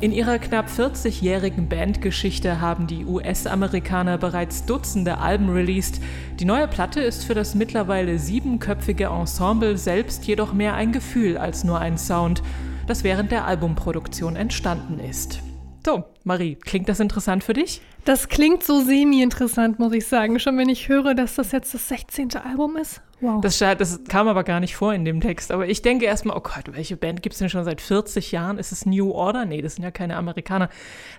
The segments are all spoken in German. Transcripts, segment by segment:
In ihrer knapp 40-jährigen Bandgeschichte haben die US-Amerikaner bereits Dutzende Alben released. Die neue Platte ist für das mittlerweile siebenköpfige Ensemble selbst jedoch mehr ein Gefühl als nur ein Sound, das während der Albumproduktion entstanden ist. So, Marie, klingt das interessant für dich? Das klingt so semi-interessant, muss ich sagen. Schon wenn ich höre, dass das jetzt das 16. Album ist. Wow. Das, das, kam aber gar nicht vor in dem Text. Aber ich denke erstmal, oh Gott, welche Band gibt es denn schon seit 40 Jahren? Ist es New Order? Nee, das sind ja keine Amerikaner.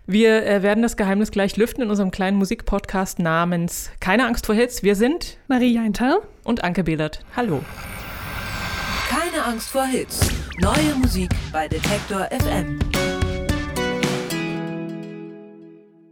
Wir äh, werden das Geheimnis gleich lüften in unserem kleinen Musikpodcast namens Keine Angst vor Hits. Wir sind Marie Jeinter und Anke Behlert. Hallo. Keine Angst vor Hits. Neue Musik bei Detektor FM.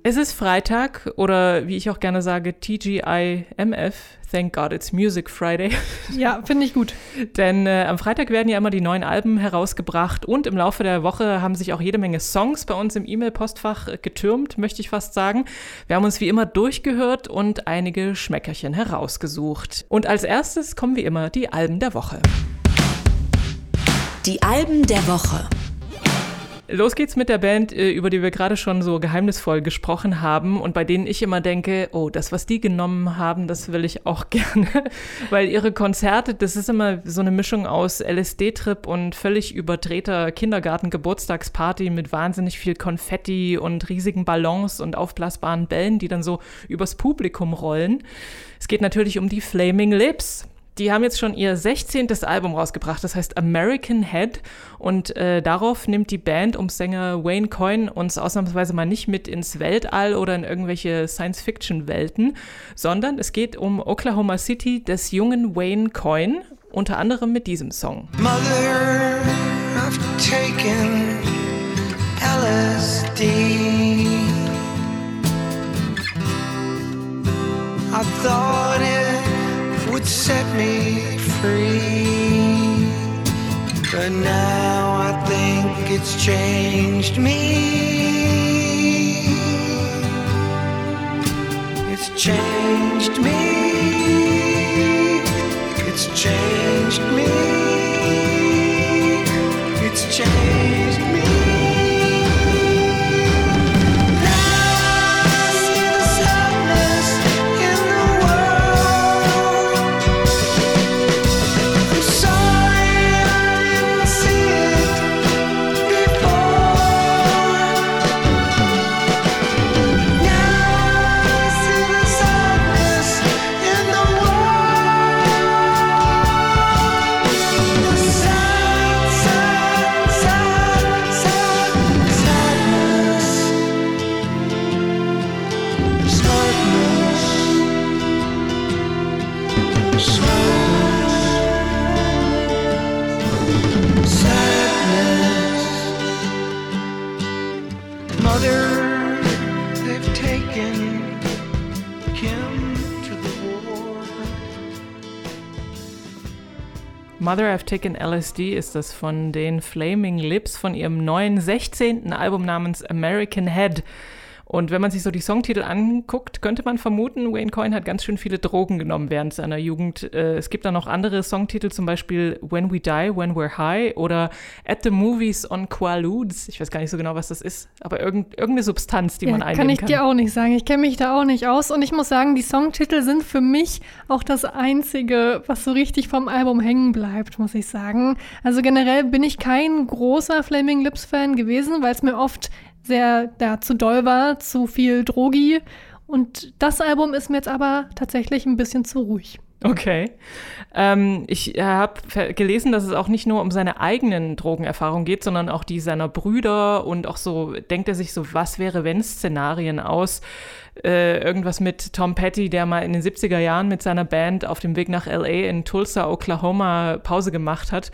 Es ist Freitag oder wie ich auch gerne sage, TGIMF. Thank God it's Music Friday. Ja, finde ich gut. Denn äh, am Freitag werden ja immer die neuen Alben herausgebracht und im Laufe der Woche haben sich auch jede Menge Songs bei uns im E-Mail-Postfach äh, getürmt, möchte ich fast sagen. Wir haben uns wie immer durchgehört und einige Schmeckerchen herausgesucht. Und als erstes kommen wie immer die Alben der Woche. Die Alben der Woche. Los geht's mit der Band, äh, über die wir gerade schon so geheimnisvoll gesprochen haben und bei denen ich immer denke, oh, das, was die genommen haben, das will ich auch gerne. Weil ihre Konzerte, das ist immer so eine Mischung aus LSD-Trip und völlig überdrehter Kindergarten-Geburtstagsparty mit wahnsinnig viel Konfetti und riesigen Ballons und aufblasbaren Bällen, die dann so übers Publikum rollen. Es geht natürlich um die Flaming Lips. Die haben jetzt schon ihr 16. Album rausgebracht, das heißt American Head. Und äh, darauf nimmt die Band um Sänger Wayne Coyne uns ausnahmsweise mal nicht mit ins Weltall oder in irgendwelche Science-Fiction-Welten, sondern es geht um Oklahoma City des jungen Wayne Coyne, unter anderem mit diesem Song. Mother, I've taken LSD. I thought it would set me free. But now I think it's changed me. It's changed me. It's changed me. It's changed Mother I've Taken LSD ist das von den Flaming Lips von ihrem neuen 16. Album namens American Head. Und wenn man sich so die Songtitel anguckt, könnte man vermuten, Wayne Coyne hat ganz schön viele Drogen genommen während seiner Jugend. Äh, es gibt da noch andere Songtitel, zum Beispiel When We Die, When We're High oder At the Movies on Quaaludes. Ich weiß gar nicht so genau, was das ist, aber irgend, irgendeine Substanz, die ja, man einnehmen kann. Kann ich dir auch nicht sagen. Ich kenne mich da auch nicht aus. Und ich muss sagen, die Songtitel sind für mich auch das Einzige, was so richtig vom Album hängen bleibt, muss ich sagen. Also generell bin ich kein großer Flaming Lips Fan gewesen, weil es mir oft sehr ja, zu doll war, zu viel Drogi. Und das Album ist mir jetzt aber tatsächlich ein bisschen zu ruhig. Okay. Ähm, ich habe gelesen, dass es auch nicht nur um seine eigenen Drogenerfahrungen geht, sondern auch die seiner Brüder und auch so, denkt er sich so, was wäre wenn Szenarien aus. Äh, irgendwas mit Tom Petty, der mal in den 70er Jahren mit seiner Band auf dem Weg nach LA in Tulsa, Oklahoma Pause gemacht hat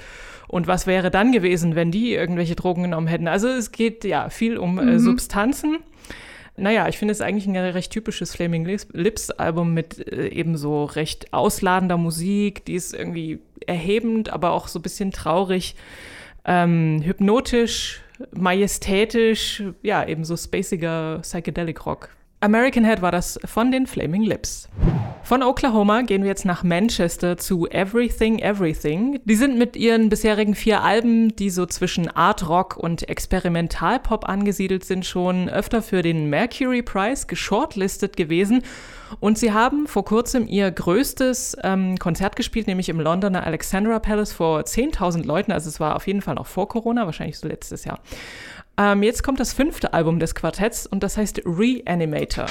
und was wäre dann gewesen, wenn die irgendwelche Drogen genommen hätten? Also es geht ja viel um äh, mhm. Substanzen. Naja, ich finde es eigentlich ein recht typisches Flaming Lips Album mit äh, eben so recht ausladender Musik, die ist irgendwie erhebend, aber auch so ein bisschen traurig, ähm, hypnotisch, majestätisch, ja, eben so spaciger Psychedelic Rock. American Head war das von den Flaming Lips. Von Oklahoma gehen wir jetzt nach Manchester zu Everything Everything. Die sind mit ihren bisherigen vier Alben, die so zwischen Art Rock und Experimentalpop angesiedelt sind, schon öfter für den Mercury Prize geshortlistet gewesen. Und sie haben vor kurzem ihr größtes ähm, Konzert gespielt, nämlich im Londoner Alexandra Palace vor 10.000 Leuten. Also es war auf jeden Fall noch vor Corona, wahrscheinlich so letztes Jahr. Ähm, jetzt kommt das fünfte Album des Quartetts und das heißt Reanimator.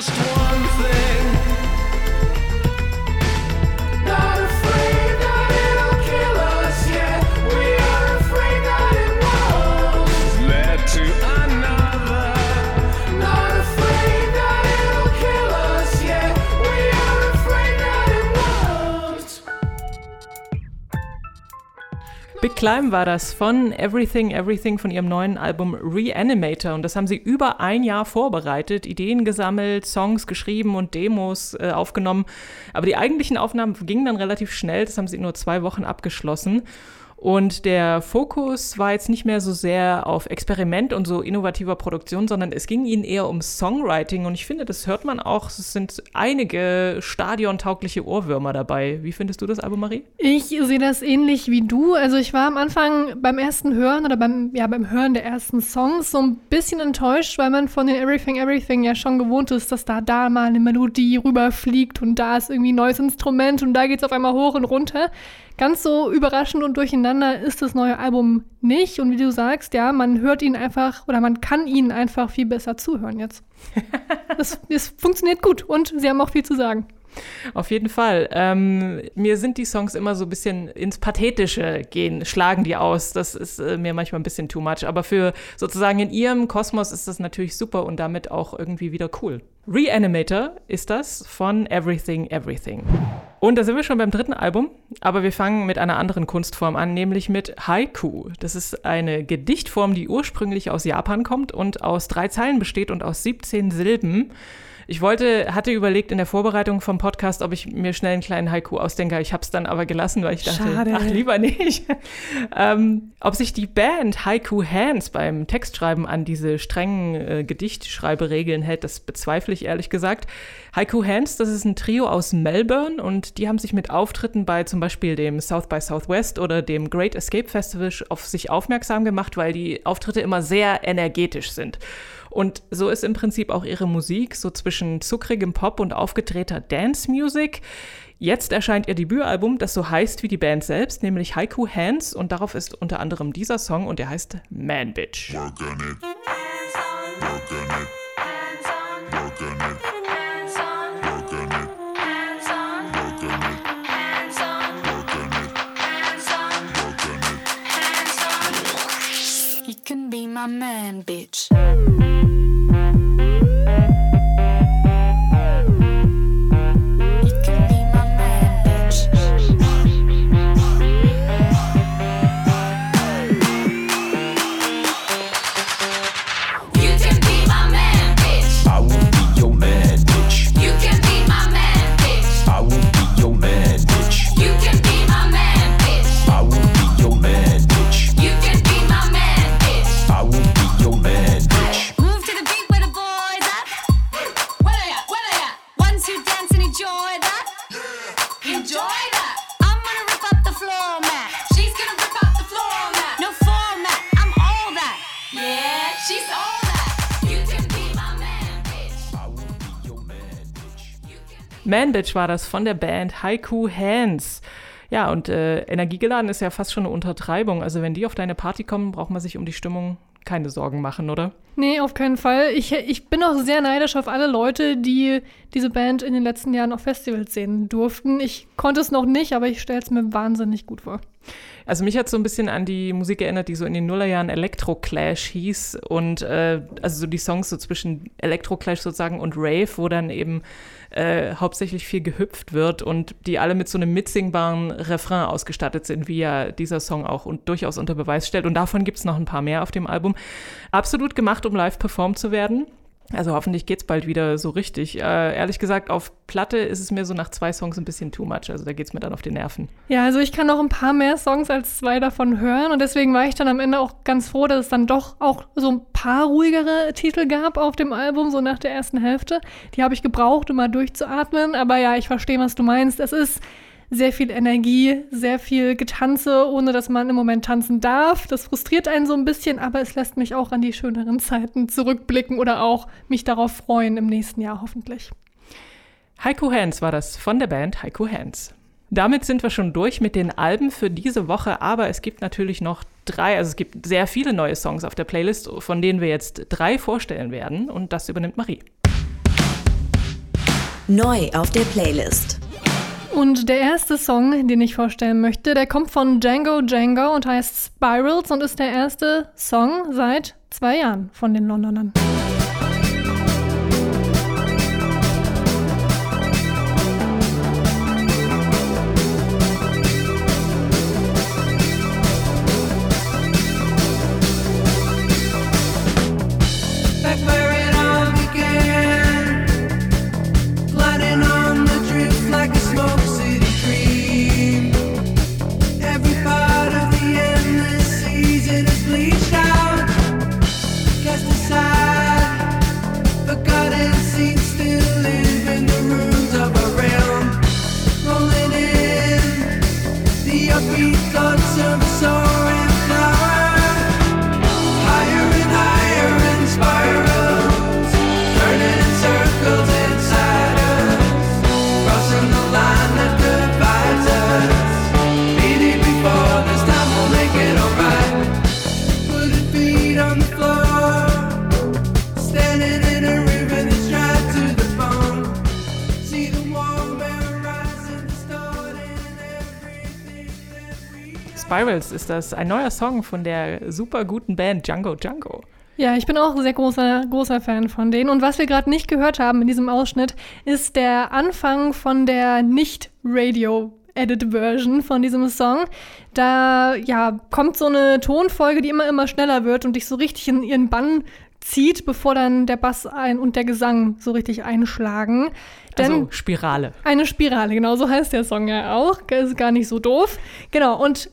just one. Climb war das von Everything Everything von ihrem neuen Album Reanimator und das haben sie über ein Jahr vorbereitet, Ideen gesammelt, Songs geschrieben und Demos äh, aufgenommen. Aber die eigentlichen Aufnahmen gingen dann relativ schnell, das haben sie in nur zwei Wochen abgeschlossen. Und der Fokus war jetzt nicht mehr so sehr auf Experiment und so innovativer Produktion, sondern es ging ihnen eher um Songwriting. Und ich finde, das hört man auch. Es sind einige stadiontaugliche Ohrwürmer dabei. Wie findest du das Album, Marie? Ich sehe das ähnlich wie du. Also ich war am Anfang beim ersten Hören oder beim, ja, beim Hören der ersten Songs so ein bisschen enttäuscht, weil man von den Everything Everything ja schon gewohnt ist, dass da da mal eine Melodie rüberfliegt und da ist irgendwie ein neues Instrument und da geht es auf einmal hoch und runter. Ganz so überraschend und durcheinander ist das neue Album nicht. Und wie du sagst, ja, man hört ihn einfach oder man kann ihnen einfach viel besser zuhören jetzt. Es funktioniert gut und sie haben auch viel zu sagen. Auf jeden Fall. Ähm, mir sind die Songs immer so ein bisschen ins Pathetische gehen, schlagen die aus. Das ist äh, mir manchmal ein bisschen too much. Aber für sozusagen in ihrem Kosmos ist das natürlich super und damit auch irgendwie wieder cool. Reanimator ist das von Everything Everything. Und da sind wir schon beim dritten Album, aber wir fangen mit einer anderen Kunstform an, nämlich mit Haiku. Das ist eine Gedichtform, die ursprünglich aus Japan kommt und aus drei Zeilen besteht und aus 17 Silben. Ich wollte, hatte überlegt in der Vorbereitung vom Podcast, ob ich mir schnell einen kleinen Haiku ausdenke. Ich habe es dann aber gelassen, weil ich dachte, Schade. ach lieber nicht. ähm, ob sich die Band Haiku Hands beim Textschreiben an diese strengen äh, Gedichtschreiberegeln hält, das bezweifle ich ehrlich gesagt. Haiku Hands, das ist ein Trio aus Melbourne und die haben sich mit Auftritten bei zum Beispiel dem South by Southwest oder dem Great Escape Festival auf sich aufmerksam gemacht, weil die Auftritte immer sehr energetisch sind. Und so ist im Prinzip auch ihre Musik, so zwischen zuckrigem Pop und aufgedrehter Dance-Music. Jetzt erscheint ihr Debütalbum, das so heißt wie die Band selbst, nämlich Haiku Hands und darauf ist unter anderem dieser Song und der heißt Man Bitch. Work on. Can be my man, bitch. Man Bitch war das von der Band Haiku Hands. Ja, und äh, energiegeladen ist ja fast schon eine Untertreibung. Also wenn die auf deine Party kommen, braucht man sich um die Stimmung keine Sorgen machen, oder? Nee, auf keinen Fall. Ich, ich bin auch sehr neidisch auf alle Leute, die diese Band in den letzten Jahren auf Festivals sehen durften. Ich konnte es noch nicht, aber ich stelle es mir wahnsinnig gut vor. Also mich hat so ein bisschen an die Musik erinnert, die so in den Nullerjahren Electro-Clash hieß und äh, also so die Songs so zwischen Electro-Clash sozusagen und Rave, wo dann eben äh, hauptsächlich viel gehüpft wird und die alle mit so einem mitsingbaren Refrain ausgestattet sind, wie ja dieser Song auch und durchaus unter Beweis stellt. Und davon gibt es noch ein paar mehr auf dem Album. Absolut gemacht, um live performt zu werden. Also hoffentlich geht's bald wieder so richtig. Äh, ehrlich gesagt, auf Platte ist es mir so nach zwei Songs ein bisschen too much. Also da geht's mir dann auf die Nerven. Ja, also ich kann noch ein paar mehr Songs als zwei davon hören und deswegen war ich dann am Ende auch ganz froh, dass es dann doch auch so ein paar ruhigere Titel gab auf dem Album, so nach der ersten Hälfte. Die habe ich gebraucht, um mal durchzuatmen. Aber ja, ich verstehe, was du meinst. Es ist sehr viel Energie, sehr viel Getanze, ohne dass man im Moment tanzen darf. Das frustriert einen so ein bisschen, aber es lässt mich auch an die schöneren Zeiten zurückblicken oder auch mich darauf freuen im nächsten Jahr hoffentlich. Heiko Hands war das von der Band Heiko Hands. Damit sind wir schon durch mit den Alben für diese Woche, aber es gibt natürlich noch drei, also es gibt sehr viele neue Songs auf der Playlist, von denen wir jetzt drei vorstellen werden und das übernimmt Marie. Neu auf der Playlist. Und der erste Song, den ich vorstellen möchte, der kommt von Django Django und heißt Spirals und ist der erste Song seit zwei Jahren von den Londonern. so Spirals ist das ein neuer Song von der super guten Band Django Django. Ja, ich bin auch ein sehr großer, großer Fan von denen. Und was wir gerade nicht gehört haben in diesem Ausschnitt, ist der Anfang von der Nicht-Radio-Edit-Version von diesem Song. Da ja, kommt so eine Tonfolge, die immer, immer schneller wird und dich so richtig in ihren Bann zieht, bevor dann der Bass ein und der Gesang so richtig einschlagen. Denn also Spirale. Eine Spirale, genau so heißt der Song ja auch. Ist gar nicht so doof. Genau, und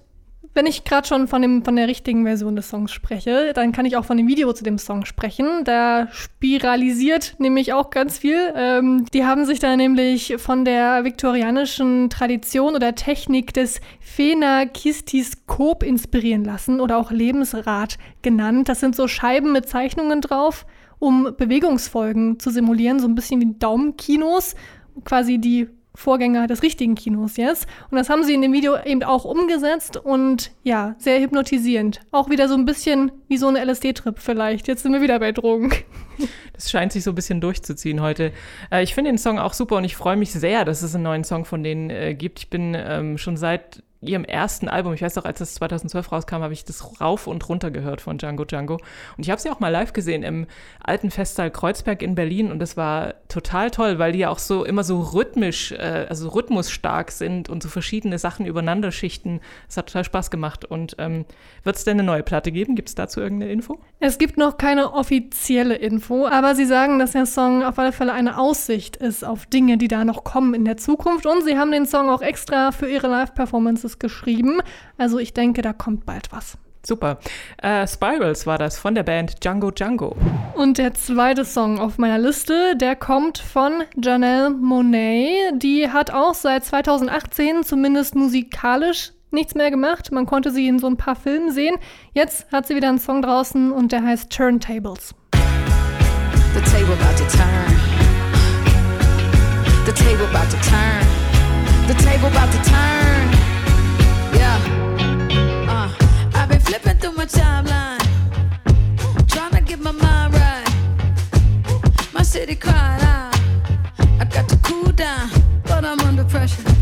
wenn ich gerade schon von, dem, von der richtigen Version des Songs spreche, dann kann ich auch von dem Video zu dem Song sprechen. Da spiralisiert nämlich auch ganz viel. Ähm, die haben sich da nämlich von der viktorianischen Tradition oder Technik des Phenakistiskop inspirieren lassen oder auch Lebensrad genannt. Das sind so Scheiben mit Zeichnungen drauf, um Bewegungsfolgen zu simulieren, so ein bisschen wie Daumenkinos, quasi die Vorgänger des richtigen Kinos jetzt. Und das haben sie in dem Video eben auch umgesetzt und ja, sehr hypnotisierend. Auch wieder so ein bisschen wie so eine LSD-Trip vielleicht. Jetzt sind wir wieder bei Drogen. Das scheint sich so ein bisschen durchzuziehen heute. Äh, ich finde den Song auch super und ich freue mich sehr, dass es einen neuen Song von denen äh, gibt. Ich bin ähm, schon seit ihrem ersten Album, ich weiß auch, als das 2012 rauskam, habe ich das rauf und runter gehört von Django Django. Und ich habe sie auch mal live gesehen im alten Festsaal Kreuzberg in Berlin und das war total toll, weil die ja auch so immer so rhythmisch, äh, also rhythmusstark sind und so verschiedene Sachen übereinander schichten. Es hat total Spaß gemacht. Und ähm, wird es denn eine neue Platte geben? Gibt es dazu irgendeine Info? Es gibt noch keine offizielle Info, aber sie sagen, dass der Song auf alle Fälle eine Aussicht ist auf Dinge, die da noch kommen in der Zukunft. Und sie haben den Song auch extra für ihre Live-Performances geschrieben. Also ich denke, da kommt bald was. Super. Äh, Spirals war das von der Band Django Django. Und der zweite Song auf meiner Liste, der kommt von Janelle Monet. Die hat auch seit 2018 zumindest musikalisch nichts mehr gemacht. Man konnte sie in so ein paar Filmen sehen. Jetzt hat sie wieder einen Song draußen und der heißt Turntables. The table about to turn. The table about to turn. The table about to turn. my. Trying to get my mind right. My city cried. out. I got to cool down, but I'm under pressure.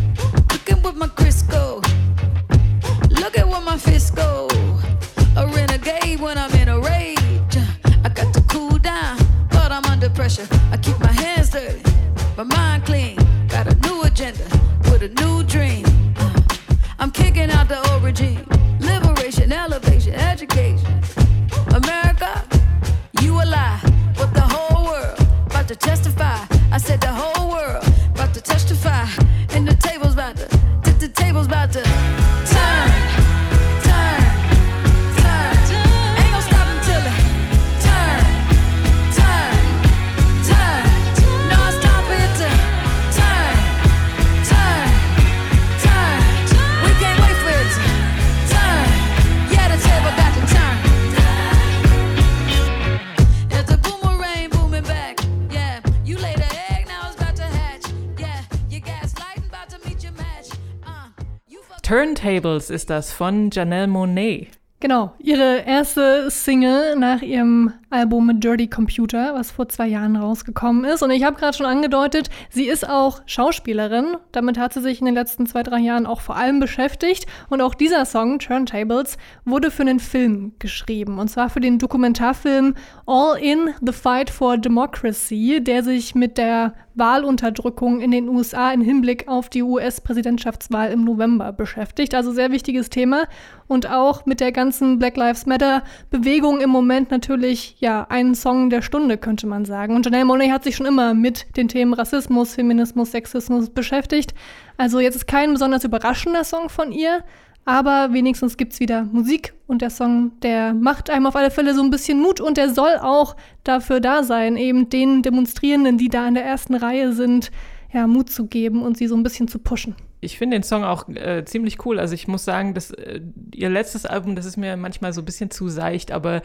Turntables ist das von Janelle Monet. Genau, ihre erste Single nach ihrem Album Dirty Computer, was vor zwei Jahren rausgekommen ist. Und ich habe gerade schon angedeutet, sie ist auch Schauspielerin. Damit hat sie sich in den letzten zwei, drei Jahren auch vor allem beschäftigt. Und auch dieser Song, Turntables, wurde für einen Film geschrieben. Und zwar für den Dokumentarfilm All in the Fight for Democracy, der sich mit der Wahlunterdrückung in den USA im Hinblick auf die US-Präsidentschaftswahl im November beschäftigt. Also sehr wichtiges Thema und auch mit der ganzen Black Lives Matter-Bewegung im Moment natürlich ja ein Song der Stunde, könnte man sagen. Und Janelle Monáe hat sich schon immer mit den Themen Rassismus, Feminismus, Sexismus beschäftigt. Also jetzt ist kein besonders überraschender Song von ihr, aber wenigstens gibt's wieder Musik und der Song, der macht einem auf alle Fälle so ein bisschen Mut und der soll auch dafür da sein, eben den Demonstrierenden, die da in der ersten Reihe sind, ja, Mut zu geben und sie so ein bisschen zu pushen. Ich finde den Song auch äh, ziemlich cool. Also ich muss sagen, dass äh, ihr letztes Album, das ist mir manchmal so ein bisschen zu seicht, aber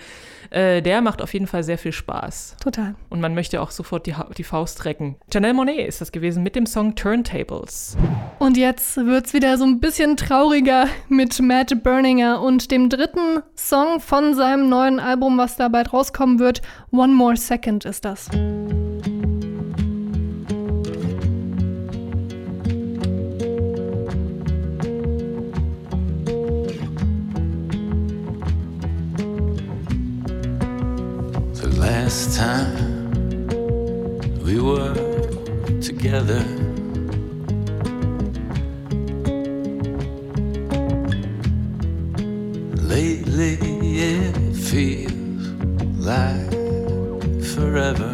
äh, der macht auf jeden Fall sehr viel Spaß. Total. Und man möchte auch sofort die, die Faust recken. Janelle Monet ist das gewesen mit dem Song Turntables. Und jetzt wird's wieder so ein bisschen trauriger mit Matt Berninger und dem dritten Song von seinem neuen Album, was da bald rauskommen wird. One More Second ist das. Last time we were together. Lately, it feels like forever.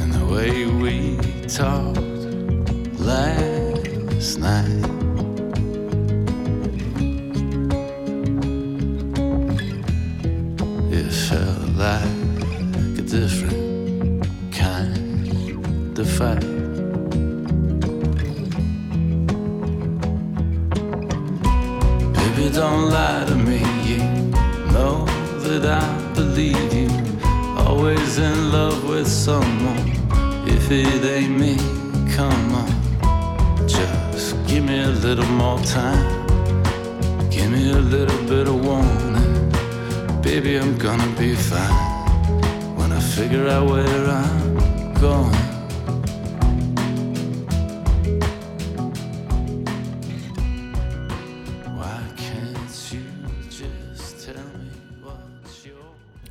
And the way we talked last figure out where I'm going.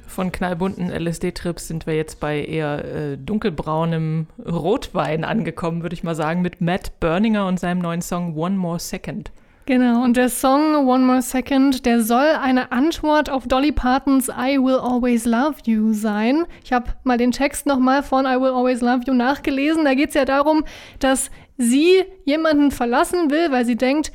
Von knallbunten LSD-Trips sind wir jetzt bei eher äh, dunkelbraunem Rotwein angekommen, würde ich mal sagen, mit Matt Berninger und seinem neuen Song One More Second. Genau, und der Song One More Second, der soll eine Antwort auf Dolly Partons I Will Always Love You sein. Ich habe mal den Text nochmal von I Will Always Love You nachgelesen. Da geht es ja darum, dass sie jemanden verlassen will, weil sie denkt,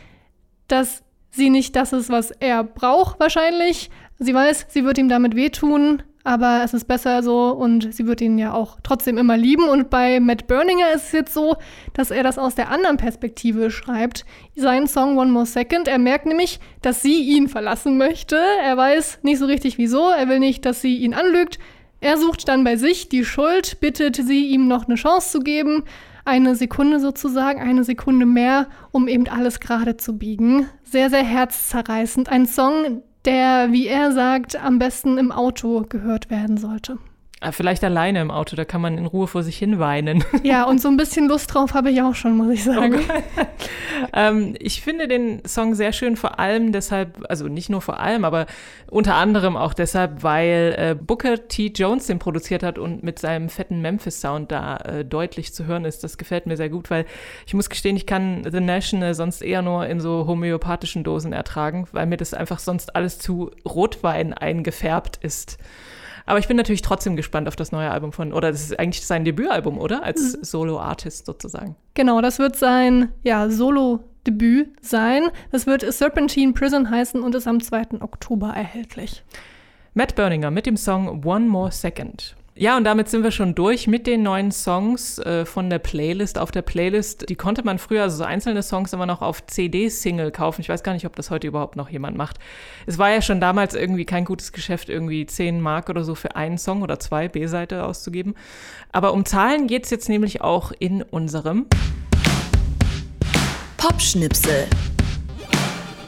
dass sie nicht das ist, was er braucht wahrscheinlich. Sie weiß, sie wird ihm damit wehtun, aber es ist besser so und sie wird ihn ja auch trotzdem immer lieben. Und bei Matt Berninger ist es jetzt so, dass er das aus der anderen Perspektive schreibt. Seinen Song One More Second. Er merkt nämlich, dass sie ihn verlassen möchte. Er weiß nicht so richtig wieso. Er will nicht, dass sie ihn anlügt. Er sucht dann bei sich die Schuld, bittet sie, ihm noch eine Chance zu geben. Eine Sekunde sozusagen, eine Sekunde mehr, um eben alles gerade zu biegen. Sehr, sehr herzzerreißend. Ein Song, der, wie er sagt, am besten im Auto gehört werden sollte. Ah, Vielleicht alleine im Auto, da kann man in Ruhe vor sich hin weinen. Ja, und so ein bisschen Lust drauf habe ich auch schon, muss ich sagen. ähm, ich finde den Song sehr schön, vor allem deshalb, also nicht nur vor allem, aber unter anderem auch deshalb, weil äh, Booker T. Jones den produziert hat und mit seinem fetten Memphis-Sound da äh, deutlich zu hören ist. Das gefällt mir sehr gut, weil ich muss gestehen, ich kann The National sonst eher nur in so homöopathischen Dosen ertragen, weil mir das einfach sonst alles zu Rotwein eingefärbt ist. Aber ich bin natürlich trotzdem gespannt auf das neue Album von, oder das ist eigentlich sein Debütalbum, oder? Als Solo-Artist sozusagen. Genau, das wird sein ja, Solo-Debüt sein. Das wird Serpentine Prison heißen und ist am 2. Oktober erhältlich. Matt Berninger mit dem Song One More Second. Ja, und damit sind wir schon durch mit den neuen Songs äh, von der Playlist. Auf der Playlist, die konnte man früher, also so einzelne Songs immer noch auf CD-Single kaufen. Ich weiß gar nicht, ob das heute überhaupt noch jemand macht. Es war ja schon damals irgendwie kein gutes Geschäft, irgendwie 10 Mark oder so für einen Song oder zwei B-Seite auszugeben. Aber um Zahlen geht es jetzt nämlich auch in unserem Popschnipsel.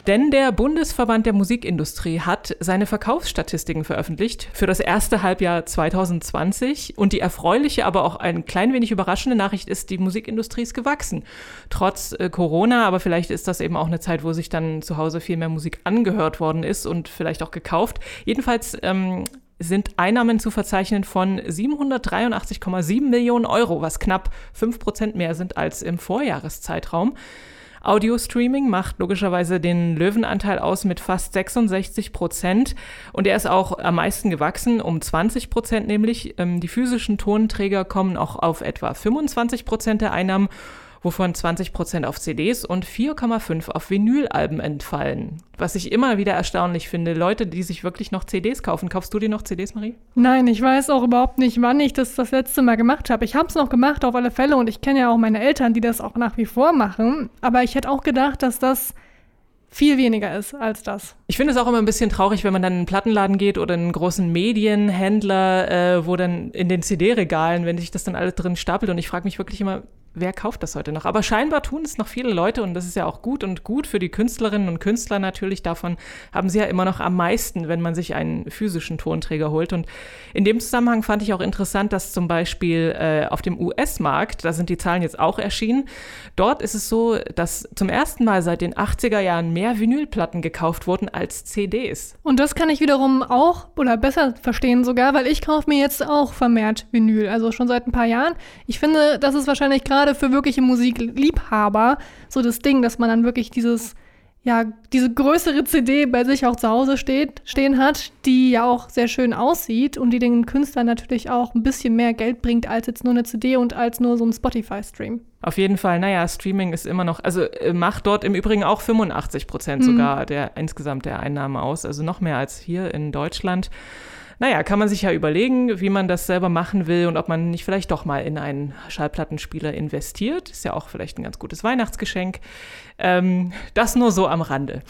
Denn der Bundesverband der Musikindustrie hat seine Verkaufsstatistiken veröffentlicht für das erste Halbjahr 2020. Und die erfreuliche, aber auch ein klein wenig überraschende Nachricht ist, die Musikindustrie ist gewachsen. Trotz äh, Corona, aber vielleicht ist das eben auch eine Zeit, wo sich dann zu Hause viel mehr Musik angehört worden ist und vielleicht auch gekauft. Jedenfalls ähm, sind Einnahmen zu verzeichnen von 783,7 Millionen Euro, was knapp 5 Prozent mehr sind als im Vorjahreszeitraum. Audio-Streaming macht logischerweise den Löwenanteil aus mit fast 66 Prozent und er ist auch am meisten gewachsen, um 20 Prozent nämlich. Ähm, die physischen Tonträger kommen auch auf etwa 25 Prozent der Einnahmen, wovon 20 Prozent auf CDs und 4,5 auf Vinylalben entfallen. Was ich immer wieder erstaunlich finde, Leute, die sich wirklich noch CDs kaufen. Kaufst du dir noch CDs, Marie? Nein, ich weiß auch überhaupt nicht, wann ich das das letzte Mal gemacht habe. Ich habe es noch gemacht, auf alle Fälle. Und ich kenne ja auch meine Eltern, die das auch nach wie vor machen. Aber ich hätte auch gedacht, dass das viel weniger ist als das. Ich finde es auch immer ein bisschen traurig, wenn man dann in einen Plattenladen geht oder in einen großen Medienhändler, äh, wo dann in den CD-Regalen, wenn sich das dann alles drin stapelt. Und ich frage mich wirklich immer, wer kauft das heute noch? Aber scheinbar tun es noch viele Leute und das ist ja auch gut und gut für die Künstlerinnen und Künstler natürlich. Davon haben sie ja immer noch am meisten, wenn man sich einen physischen Tonträger holt. Und in dem Zusammenhang fand ich auch interessant, dass zum Beispiel äh, auf dem US-Markt, da sind die Zahlen jetzt auch erschienen, dort ist es so, dass zum ersten Mal seit den 80er Jahren mehr Vinylplatten gekauft wurden als CDs. Und das kann ich wiederum auch oder besser verstehen sogar, weil ich kaufe mir jetzt auch vermehrt Vinyl, also schon seit ein paar Jahren. Ich finde, das ist wahrscheinlich gerade für wirkliche Musikliebhaber so das Ding, dass man dann wirklich dieses ja, diese größere CD bei sich auch zu Hause steht, stehen hat, die ja auch sehr schön aussieht und die den Künstlern natürlich auch ein bisschen mehr Geld bringt als jetzt nur eine CD und als nur so ein Spotify-Stream. Auf jeden Fall, naja, Streaming ist immer noch, also äh, macht dort im Übrigen auch 85 Prozent sogar der insgesamt der Einnahmen aus, also noch mehr als hier in Deutschland. Naja, kann man sich ja überlegen, wie man das selber machen will und ob man nicht vielleicht doch mal in einen Schallplattenspieler investiert. Ist ja auch vielleicht ein ganz gutes Weihnachtsgeschenk. Ähm, das nur so am Rande.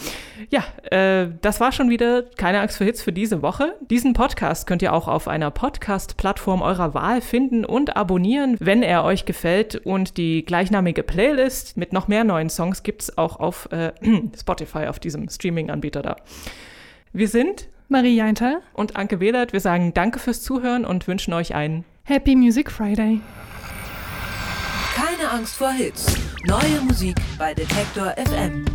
Ja, äh, das war schon wieder keine Angst vor Hits für diese Woche. Diesen Podcast könnt ihr auch auf einer Podcast-Plattform eurer Wahl finden und abonnieren, wenn er euch gefällt. Und die gleichnamige Playlist mit noch mehr neuen Songs gibt es auch auf äh, Spotify, auf diesem Streaming-Anbieter da. Wir sind Marie Jeinter, und Anke Wehlert. Wir sagen Danke fürs Zuhören und wünschen euch einen Happy Music Friday. Keine Angst vor Hits. Neue Musik bei Detektor FM.